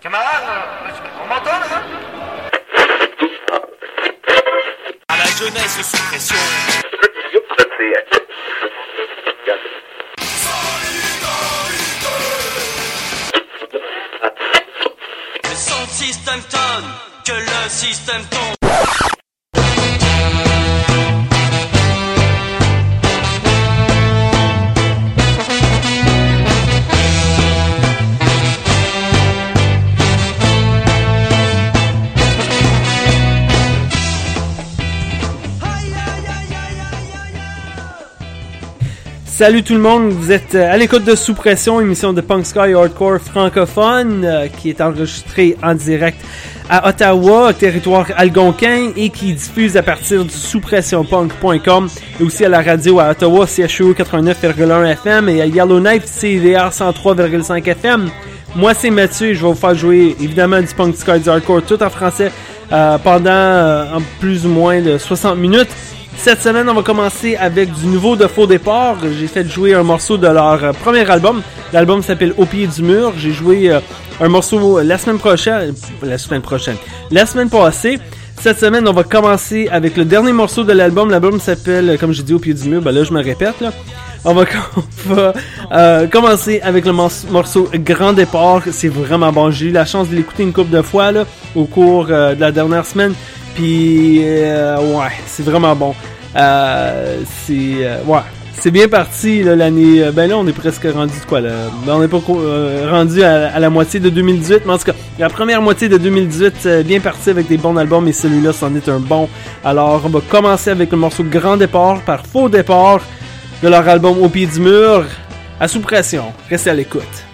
Camarade, on m'entend là À la jeunesse sous pression. Le son système tonne, que le système tombe. Salut tout le monde, vous êtes euh, à l'écoute de Sous Pression, émission de Punk Sky Hardcore francophone euh, qui est enregistrée en direct à Ottawa, territoire algonquin et qui diffuse à partir du souspressionpunk.com et aussi à la radio à Ottawa, CHU 89,1 FM et à Yellowknife, CDR 103,5 FM. Moi c'est Mathieu je vais vous faire jouer évidemment du Punk Sky Hardcore tout en français euh, pendant en plus ou moins de 60 minutes. Cette semaine, on va commencer avec du nouveau de Faux Départ. J'ai fait jouer un morceau de leur euh, premier album. L'album s'appelle Au pied du mur. J'ai joué euh, un morceau la semaine prochaine. La semaine prochaine. La semaine passée. Cette semaine, on va commencer avec le dernier morceau de l'album. L'album s'appelle, comme j'ai dit, Au pied du mur. Ben là, je me répète. Là. On va, euh, commencer avec le morceau Grand Départ. C'est vraiment bon. J'ai eu la chance de l'écouter une couple de fois au cours euh, de la dernière semaine. Puis, euh, ouais, c'est vraiment bon. Euh, c'est, ouais, c'est bien parti l'année. Ben là, on est presque rendu de quoi là? Ben, On n'est pas rendu à, la moitié de 2018, mais en tout cas, la première moitié de 2018, euh, bien parti avec des bons albums et celui-là, c'en est un bon. Alors, on va commencer avec le morceau Grand Départ par Faux Départ de leur album Au pied du mur, à sous pression. Restez à l'écoute.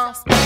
bounce.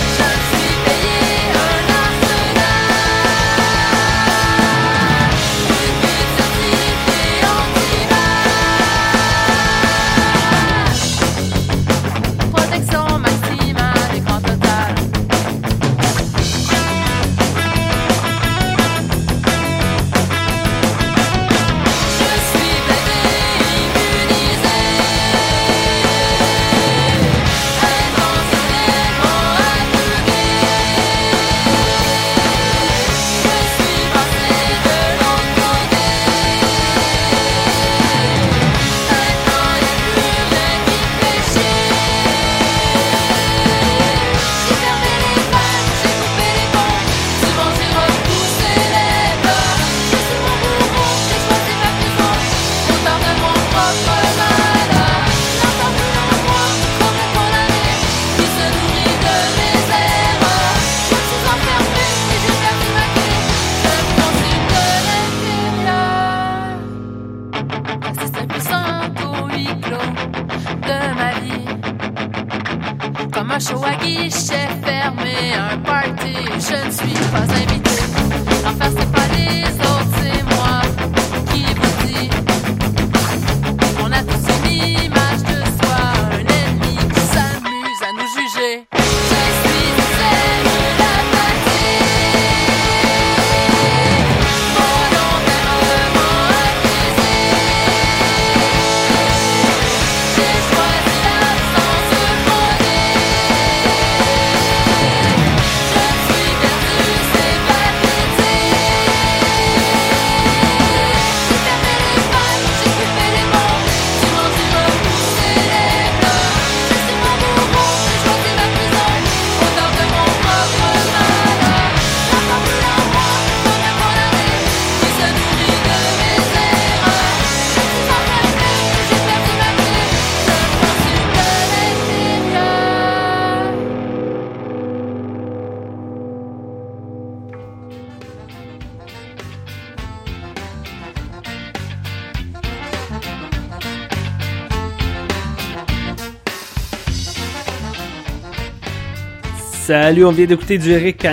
Salut, on vient d'écouter du Rick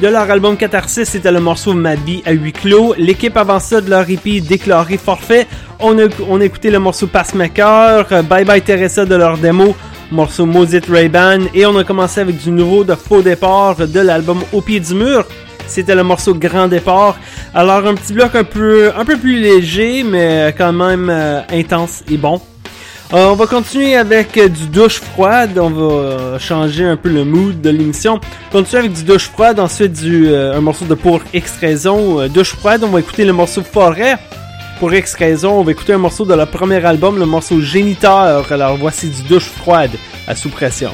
De leur album Catharsis, c'était le morceau Mabi à huis clos. L'équipe avant ça de leur hippie déclaré forfait. On a, on a écouté le morceau Passmaker, euh, Bye Bye Teresa de leur démo, morceau Maudite Rayban Et on a commencé avec du nouveau de Faux Départ de l'album Au pied du mur. C'était le morceau Grand Départ. Alors un petit bloc un peu, un peu plus léger, mais quand même euh, intense et bon. Euh, on va continuer avec euh, du douche froide. On va euh, changer un peu le mood de l'émission. Continuer avec du douche froide, ensuite du un morceau de Pour X raison. douche froide, on va écouter le morceau Forêt. Pour X raison, on va écouter un morceau de leur premier album, le morceau Géniteur. Alors voici du douche froide à sous pression.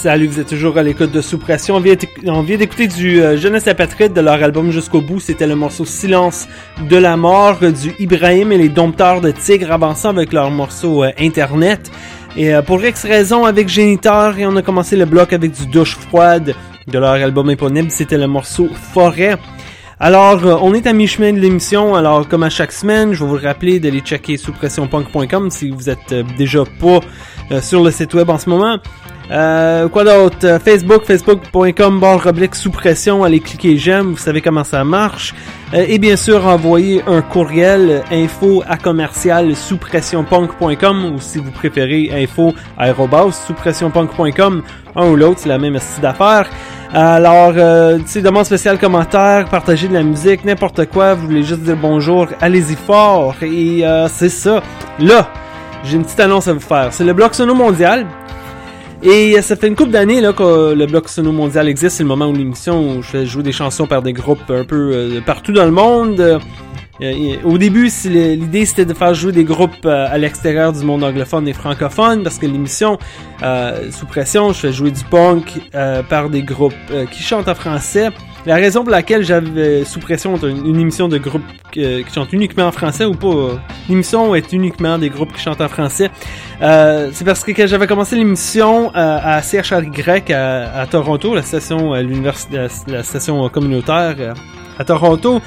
Salut, vous êtes toujours à l'écoute de Sous Pression. On vient, d'écouter du euh, Jeunesse Apatride de leur album Jusqu'au bout. C'était le morceau Silence de la mort du Ibrahim et les Dompteurs de Tigre avançant avec leur morceau euh, Internet. Et euh, pour X raison avec Géniteur, et on a commencé le bloc avec du Douche froide de leur album éponyme. C'était le morceau Forêt. Alors, euh, on est à mi-chemin de l'émission. Alors, comme à chaque semaine, je vais vous rappeler d'aller checker souspressionpunk.com si vous êtes euh, déjà pas euh, sur le site web en ce moment. Euh, quoi d'autre? Facebook, facebook.com, barre oblique sous pression. Allez cliquer j'aime, vous savez comment ça marche. Et bien sûr, envoyer un courriel info à commercial sous pressionpunk.com ou si vous préférez info aérobas sous pressionpunk.com. Un ou l'autre, c'est la même style d'affaires. Alors, euh, tu sais, demande spéciale, commentaire, partager de la musique, n'importe quoi, vous voulez juste dire bonjour, allez-y fort. Et euh, c'est ça. Là, j'ai une petite annonce à vous faire. C'est le bloc sono mondial. Et euh, ça fait une couple d'années là que le bloc sono mondial existe. C'est le moment où l'émission où je fais jouer des chansons par des groupes un peu euh, partout dans le monde. Euh, au début, l'idée c'était de faire jouer des groupes euh, à l'extérieur du monde anglophone et francophone parce que l'émission euh, sous pression, je fais jouer du punk par des groupes qui chantent en français. La raison pour laquelle j'avais sous pression une, émission de groupes qui chantent uniquement en français ou pas, l'émission est uniquement des groupes qui chantent en français. C'est parce que quand j'avais commencé l'émission à CHRY à, à Toronto, la station la, station communautaire à Toronto,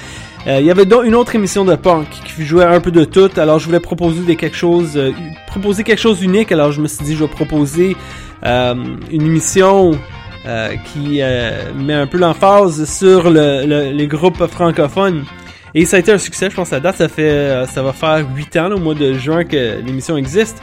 euh, il y avait donc une autre émission de punk qui jouait un peu de tout. Alors je voulais proposer des quelque chose, euh, proposer quelque chose d'unique. Alors je me suis dit je vais proposer euh, une émission euh, qui euh, met un peu l'emphase sur le, le- les groupes francophones. Et ça a été un succès, je pense à date, ça fait ça va faire 8 ans là, au mois de juin que l'émission existe.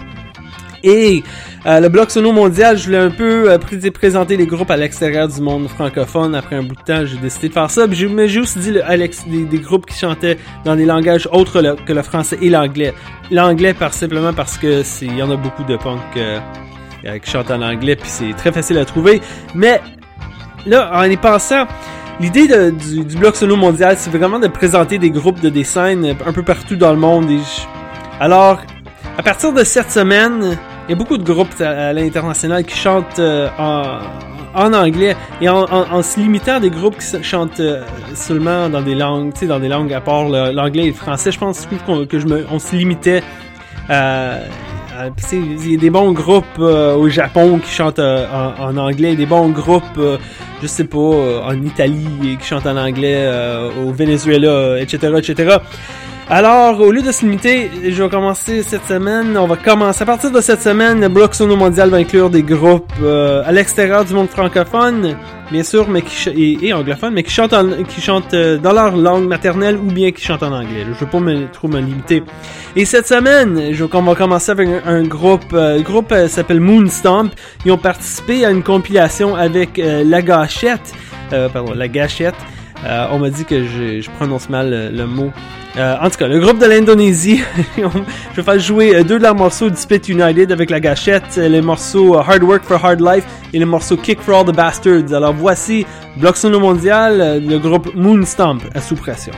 Et euh, le bloc sono mondial, je voulais un peu euh, pré- présenter les groupes à l'extérieur du monde francophone. Après un bout de temps, j'ai décidé de faire ça. Mais j'ai aussi dit le- des, des groupes qui chantaient dans des langages autres que le français et l'anglais. L'anglais par simplement parce que il y en a beaucoup de punk euh, euh, qui chantent en anglais puis c'est très facile à trouver. Mais là, en y pensant, l'idée du, du bloc sono mondial, c'est vraiment de présenter des groupes de des scènes un peu partout dans le monde. Alors, à partir de cette semaine, il y a beaucoup de groupes à, l'international qui chantent euh, en, anglais et en, se limitant à des groupes qui chantent euh, seulement dans des langues, tu sais, dans des langues à part l'anglais et le français. Je pense qu'on, que je me, on se limitait à, à- il y a des bons groupes euh, au Japon qui chantent euh, en, anglais, des bons groupes, euh, je sais pas, euh, en Italie qui chantent en anglais, euh, au Venezuela, euh, etc., etc. Alors, au lieu de se limiter, je vais commencer cette semaine. On va commencer à partir de cette semaine. Le bloc sono mondial va inclure des groupes euh, à l'extérieur du monde francophone, bien sûr, mais qui et, et anglophone, mais qui chantent en- qui chantent euh, dans leur langue maternelle ou bien qui chantent en anglais. Je veux pas me, trop me limiter. Et cette semaine, je, on va commencer avec un, groupe. euh, le groupe euh, s'appelle Moonstomp. Ils ont participé à une compilation avec euh, La Gâchette. Pardon, La Gâchette. Euh, on m'a dit que je, je prononce mal euh, le mot. Euh, en tout cas, le groupe de l'Indonésie, je vais faire jouer euh, deux de leurs morceaux Spit United avec la gâchette, euh, les morceaux Hard Work for Hard Life et le morceau Kick for All the Bastards. Alors voici Bloc Sono Mondial, le groupe Moonstomp à sous pression.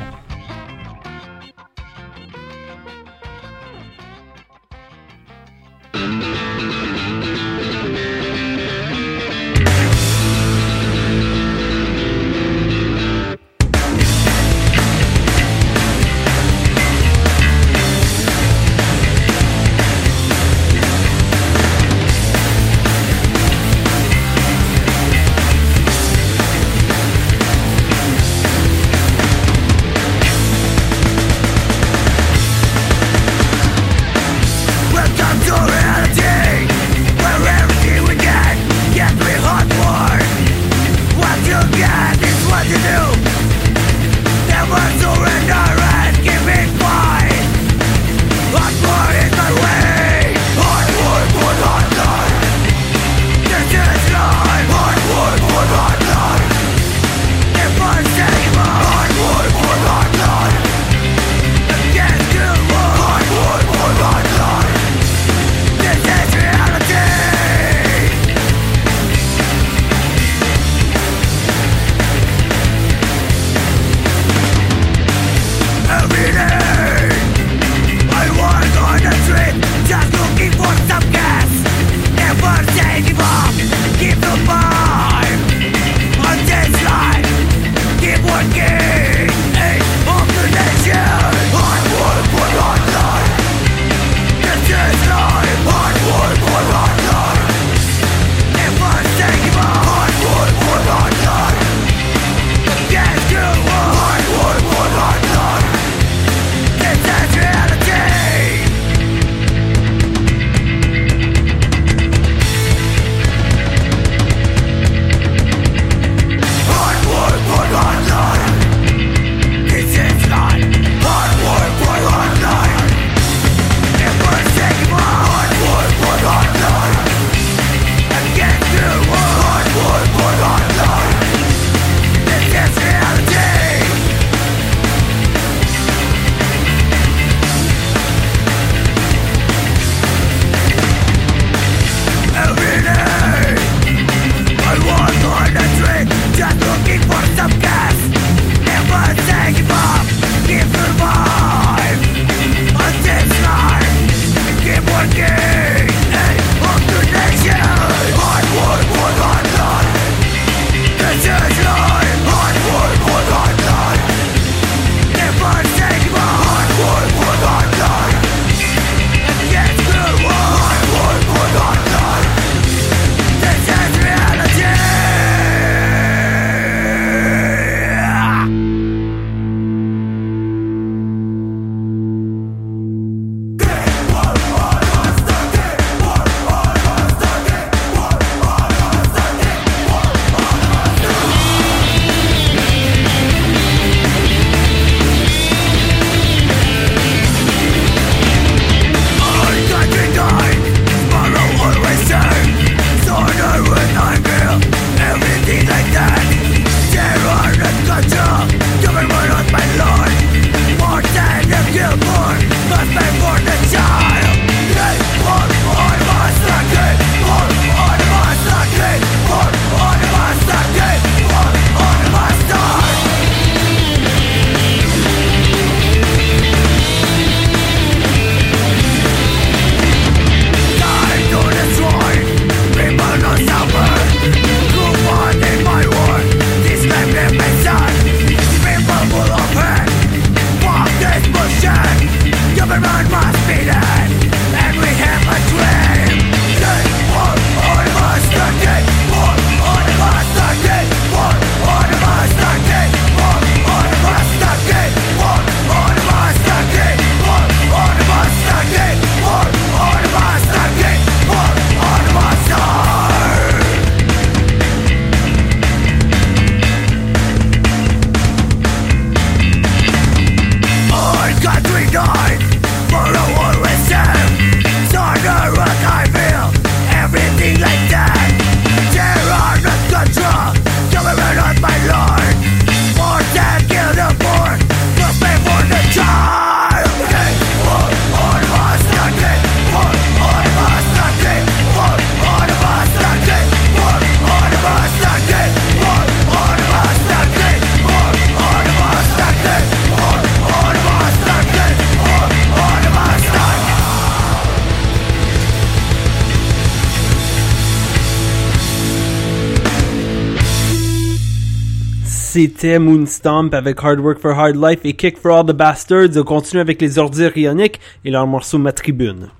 c'était Moonstomp avec Hard Work for Hard Life et Kick for All the Bastards. On continue avec les ordures ioniques et leur morceau Ma Tribune.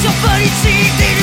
Somebody cheated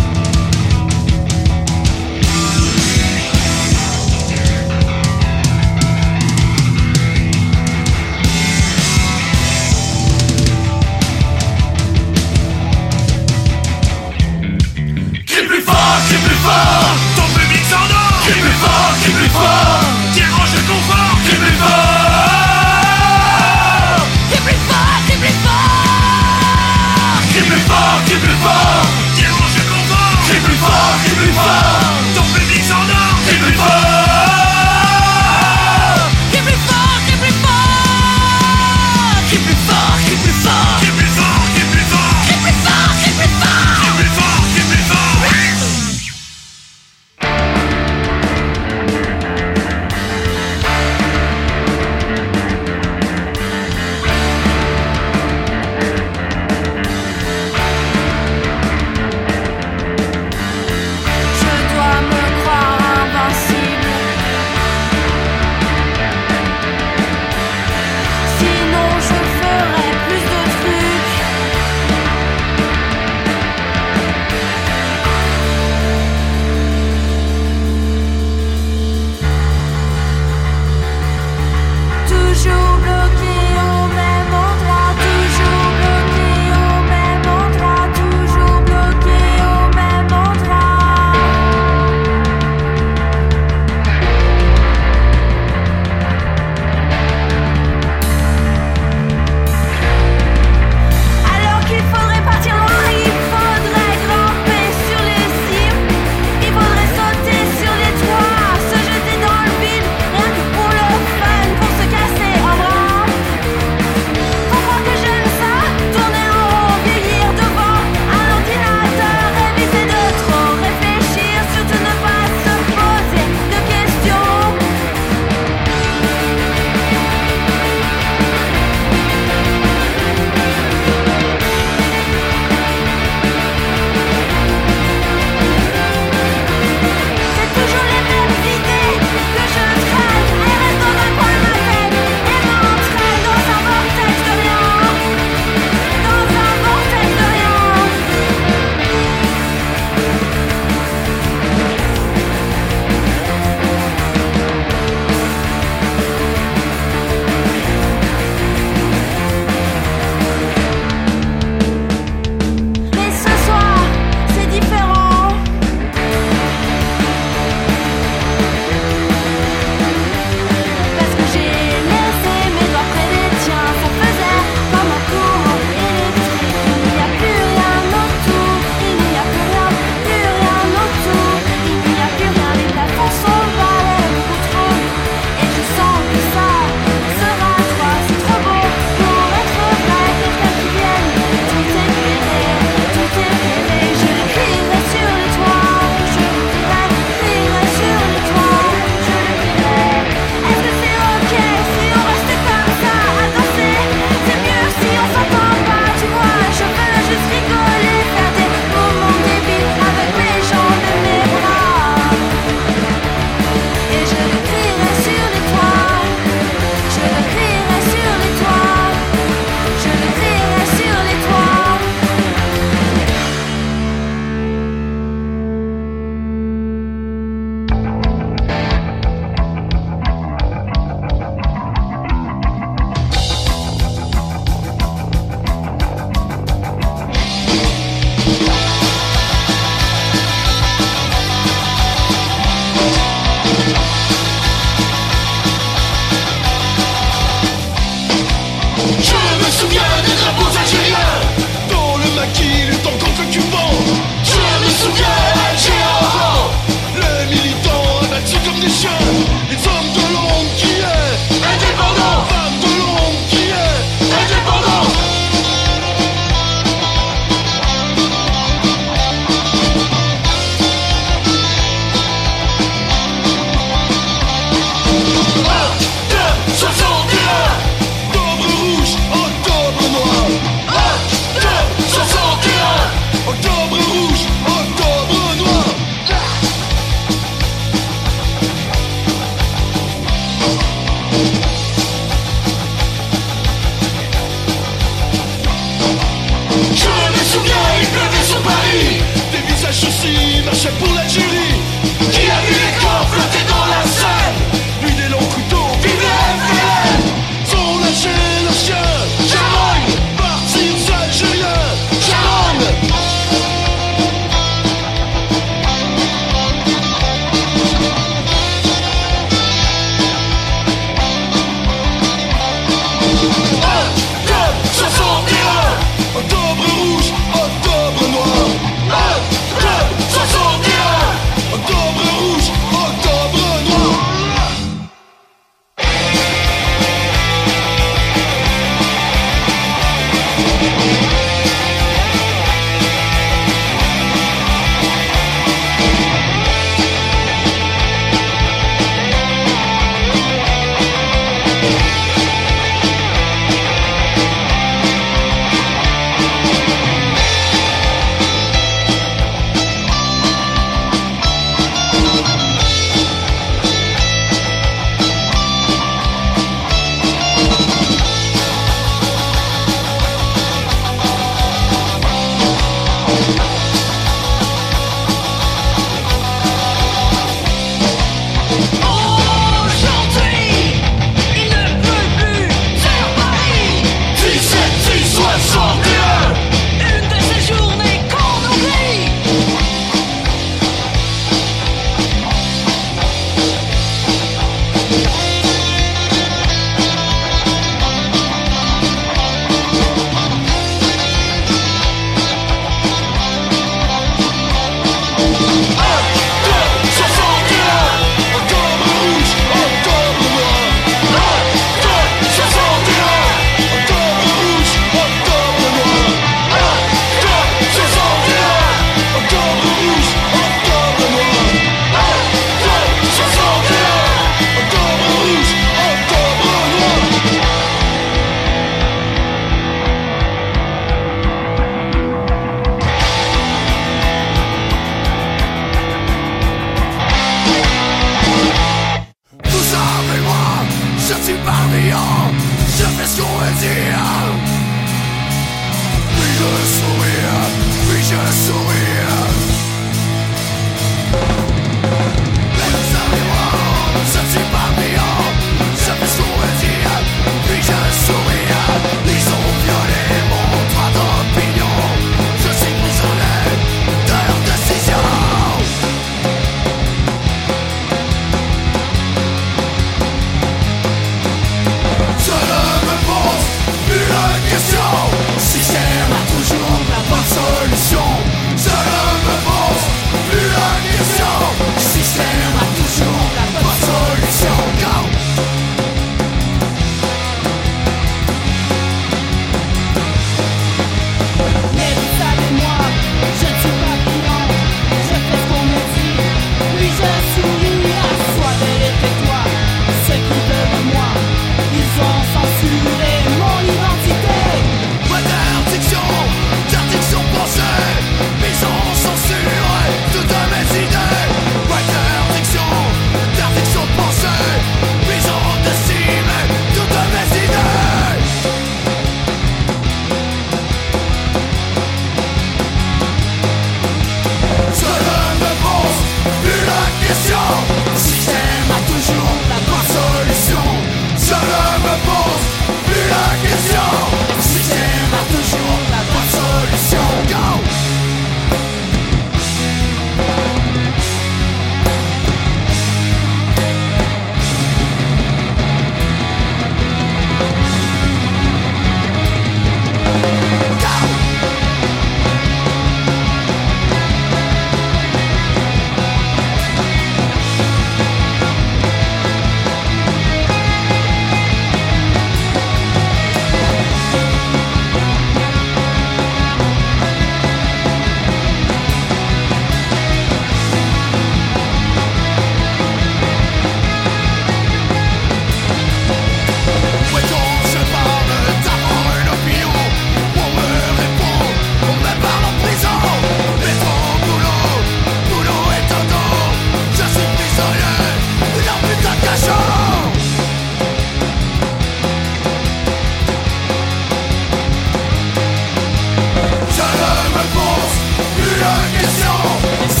It's all.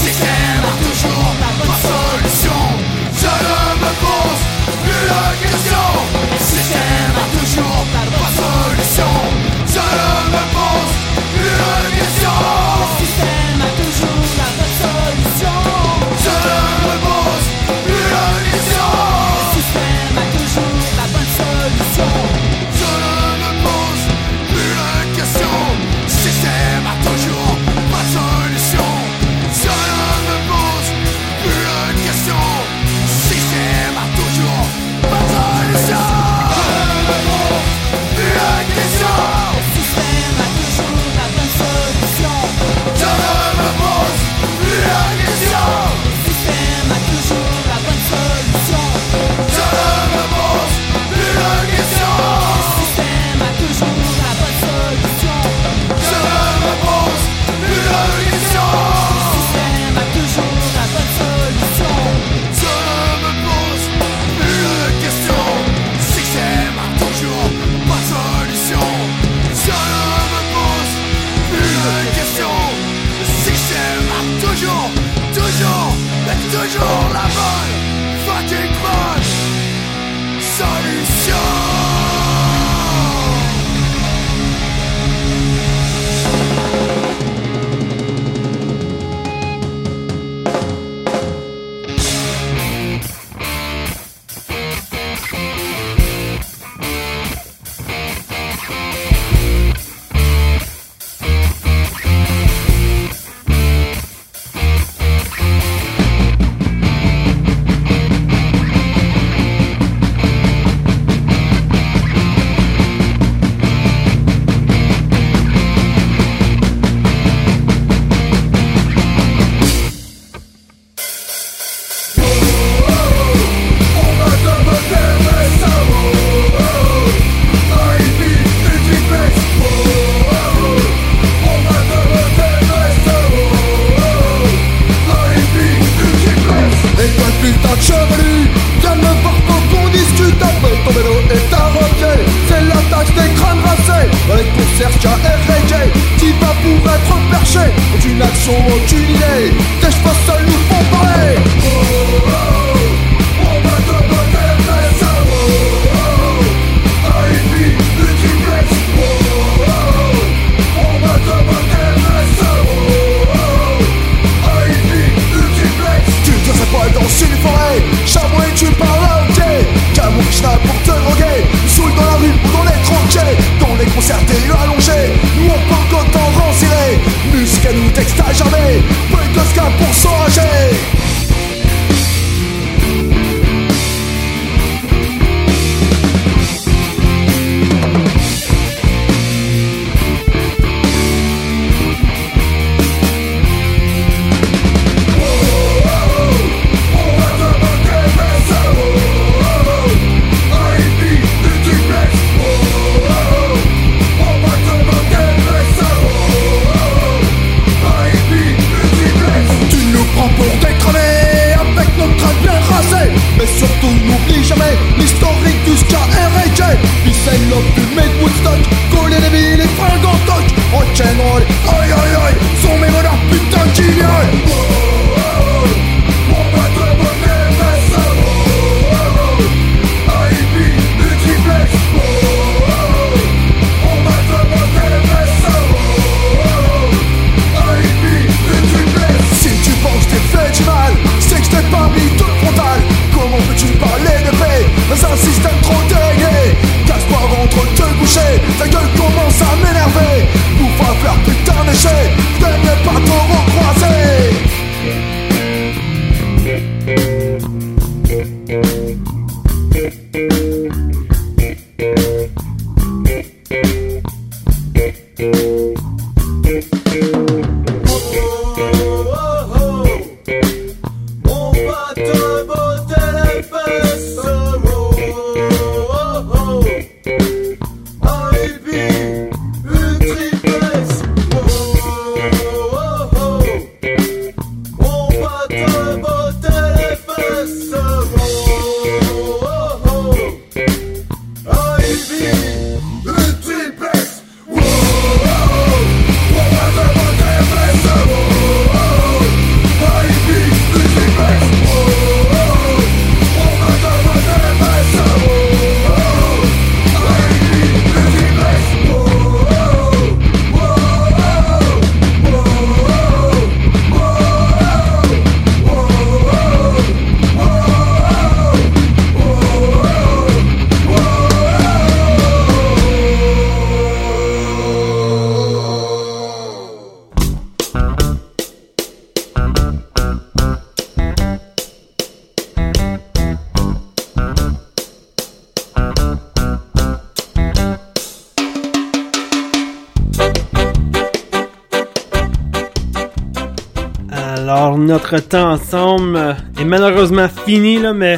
Notre temps ensemble est malheureusement fini, là, mais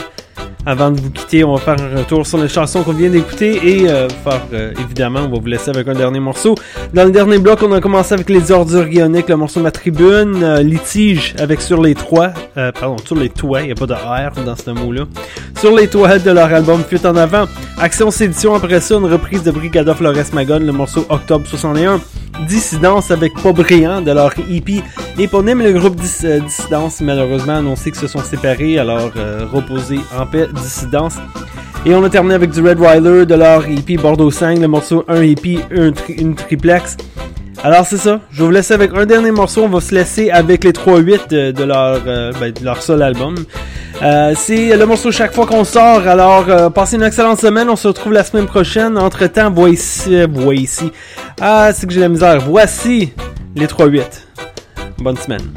avant de vous quitter, on va faire un retour sur les chansons qu'on vient d'écouter et euh, euh, évidemment, on va vous laisser avec un dernier morceau. Dans le dernier bloc, on a commencé avec les ordures ioniques, le morceau ma tribune, euh, litige avec sur les euh, pardon, sur les toits, il n'y a pas de R dans ce mot-là, sur les toits de leur album Fuite en avant. Action Sédition, après ça, une reprise de Brigada Flores Magone, le morceau Octobre 61. Dissidence avec Pas Brillant de leur EP éponyme. Le groupe euh, Dissidence, malheureusement, annoncé que se sont séparés, alors euh, en paix, Dissidence. Et on a terminé avec du Red Rider de leur EP Bordeaux 5, le morceau 1 EP, un tri- une triplex. Alors c'est ça, je vais vous laisser avec un dernier morceau, on va se laisser avec les 3-8 de, leur, euh, ben, de leur seul album. Euh, c'est le morceau chaque fois qu'on sort, alors euh, passez une excellente semaine, on se retrouve la semaine prochaine. Entre temps, voici, voici, ah c'est que j'ai la misère, voici les 3-8. Bonne semaine.